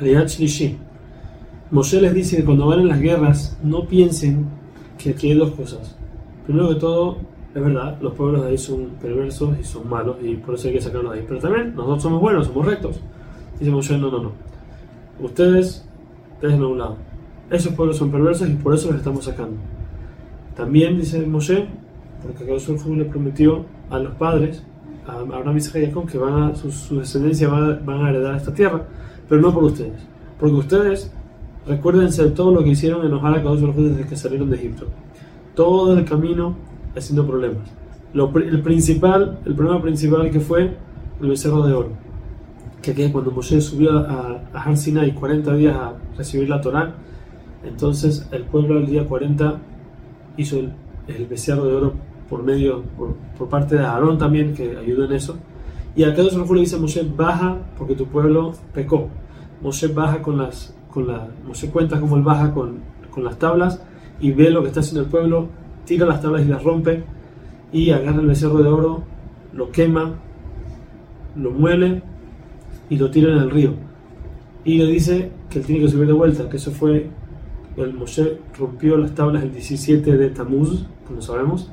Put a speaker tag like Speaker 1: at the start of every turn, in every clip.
Speaker 1: Aliat Shlishi. Moshe les dice que cuando van en las guerras no piensen que aquí hay dos cosas. Primero que todo, es verdad, los pueblos de ahí son perversos y son malos y por eso hay que sacarlos de ahí. Pero también nosotros somos buenos, somos rectos. Dice Moshe, no, no, no. Ustedes, déjenlo a un lado. Esos pueblos son perversos y por eso los estamos sacando. También dice Moshe, porque acá le prometió a los padres, a Abraham, Isaac y Jacob, que van a, su, su descendencia van van a heredar esta tierra, pero no por ustedes. Porque ustedes, recuérdense de todo lo que hicieron enojar a cada uno desde que salieron de Egipto. Todo el camino haciendo problemas. Lo, el principal, el problema principal que fue el becerro de oro. Que aquí cuando Moshe subió a, a Har Sinai 40 días a recibir la Torá, entonces el pueblo al día 40 hizo el, el becerro de oro por medio, por, por, parte de Aarón también, que ayudó en eso. Y acá Dios le dice a Moshe, baja porque tu pueblo pecó. Moshe baja con las, con la, Moshe cuenta cómo él baja con, con las tablas y ve lo que está haciendo el pueblo, tira las tablas y las rompe y agarra el becerro de oro, lo quema, lo muele y lo tira en el río. Y le dice que él tiene que subir de vuelta, que eso fue, el Moshe rompió las tablas el 17 de Tamuz, como sabemos,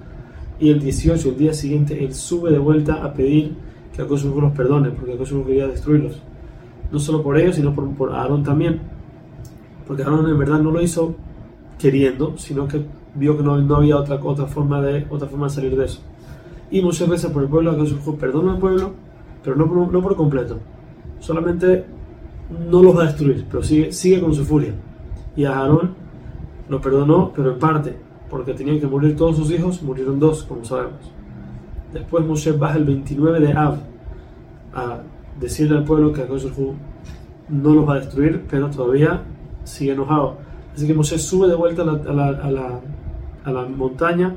Speaker 1: y el 18, el día siguiente, él sube de vuelta a pedir que Akosubu los perdone, porque Akosubu quería destruirlos. No solo por ellos, sino por, por Aarón también. Porque Aarón en verdad no lo hizo queriendo, sino que vio que no, no, había otra, otra, forma de, otra forma de salir de eso. Y muchas veces por el pueblo, Akosubu perdona al pueblo, pero no no por completo. Solamente no los va a destruir, pero sigue, sigue con su furia. Y a Aarón lo perdonó, pero en parte, porque tenían que morir todos sus hijos, murieron dos, como sabemos. Después Moshe baja el 29 de Av a decirle al pueblo que Akadosh no los va a destruir, pero todavía sigue enojado. Así que Moshe sube de vuelta a la, a la, a la, a la montaña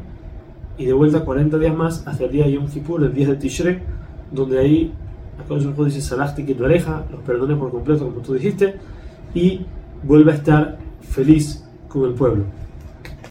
Speaker 1: y de vuelta 40 días más hacia el día de Yom Kippur, el 10 de Tishrei, donde ahí Akadosh dice Salachti que tu oreja, los perdone por completo como tú dijiste, y vuelve a estar feliz con el pueblo.